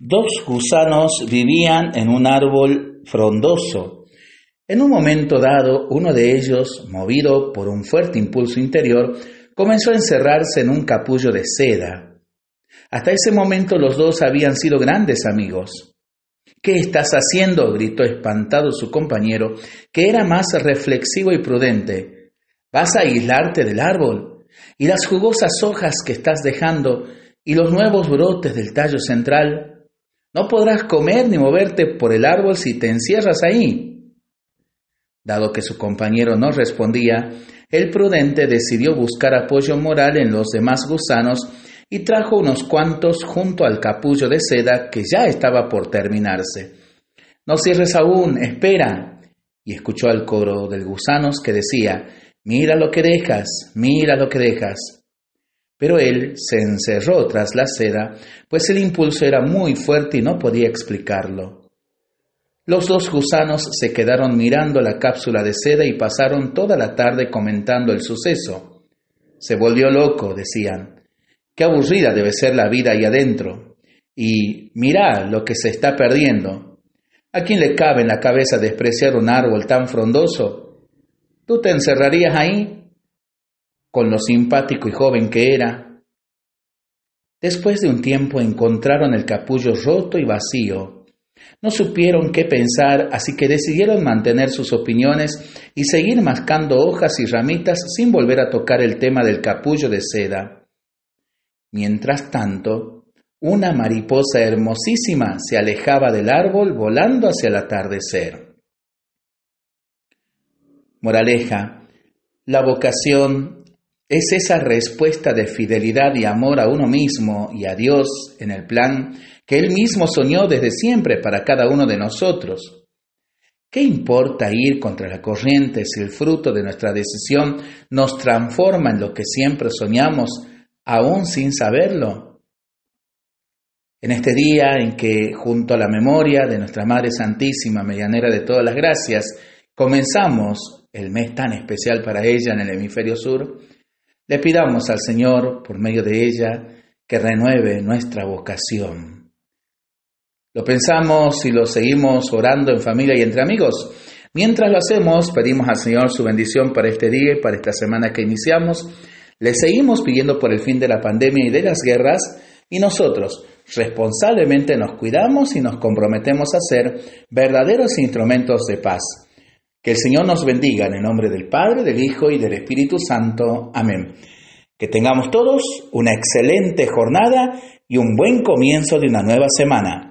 Dos gusanos vivían en un árbol frondoso. En un momento dado, uno de ellos, movido por un fuerte impulso interior, comenzó a encerrarse en un capullo de seda. Hasta ese momento los dos habían sido grandes amigos. ¿Qué estás haciendo? gritó espantado su compañero, que era más reflexivo y prudente. ¿Vas a aislarte del árbol? ¿Y las jugosas hojas que estás dejando y los nuevos brotes del tallo central? No podrás comer ni moverte por el árbol si te encierras ahí. Dado que su compañero no respondía, el prudente decidió buscar apoyo moral en los demás gusanos y trajo unos cuantos junto al capullo de seda que ya estaba por terminarse. No cierres aún, espera. Y escuchó al coro de gusanos que decía, Mira lo que dejas, mira lo que dejas. Pero él se encerró tras la seda, pues el impulso era muy fuerte y no podía explicarlo. Los dos gusanos se quedaron mirando la cápsula de seda y pasaron toda la tarde comentando el suceso. Se volvió loco, decían. Qué aburrida debe ser la vida ahí adentro. Y mirá lo que se está perdiendo. ¿A quién le cabe en la cabeza despreciar un árbol tan frondoso? ¿Tú te encerrarías ahí? Con lo simpático y joven que era. Después de un tiempo encontraron el capullo roto y vacío. No supieron qué pensar, así que decidieron mantener sus opiniones y seguir mascando hojas y ramitas sin volver a tocar el tema del capullo de seda. Mientras tanto, una mariposa hermosísima se alejaba del árbol volando hacia el atardecer. Moraleja, la vocación es esa respuesta de fidelidad y amor a uno mismo y a Dios en el plan que Él mismo soñó desde siempre para cada uno de nosotros. ¿Qué importa ir contra la corriente si el fruto de nuestra decisión nos transforma en lo que siempre soñamos, aún sin saberlo? En este día en que, junto a la memoria de nuestra Madre Santísima, medianera de todas las gracias, comenzamos el mes tan especial para ella en el hemisferio sur, le pidamos al Señor, por medio de ella, que renueve nuestra vocación. Lo pensamos y lo seguimos orando en familia y entre amigos. Mientras lo hacemos, pedimos al Señor su bendición para este día y para esta semana que iniciamos. Le seguimos pidiendo por el fin de la pandemia y de las guerras y nosotros responsablemente nos cuidamos y nos comprometemos a ser verdaderos instrumentos de paz que el Señor nos bendiga en el nombre del Padre, del Hijo y del Espíritu Santo. Amén. Que tengamos todos una excelente jornada y un buen comienzo de una nueva semana.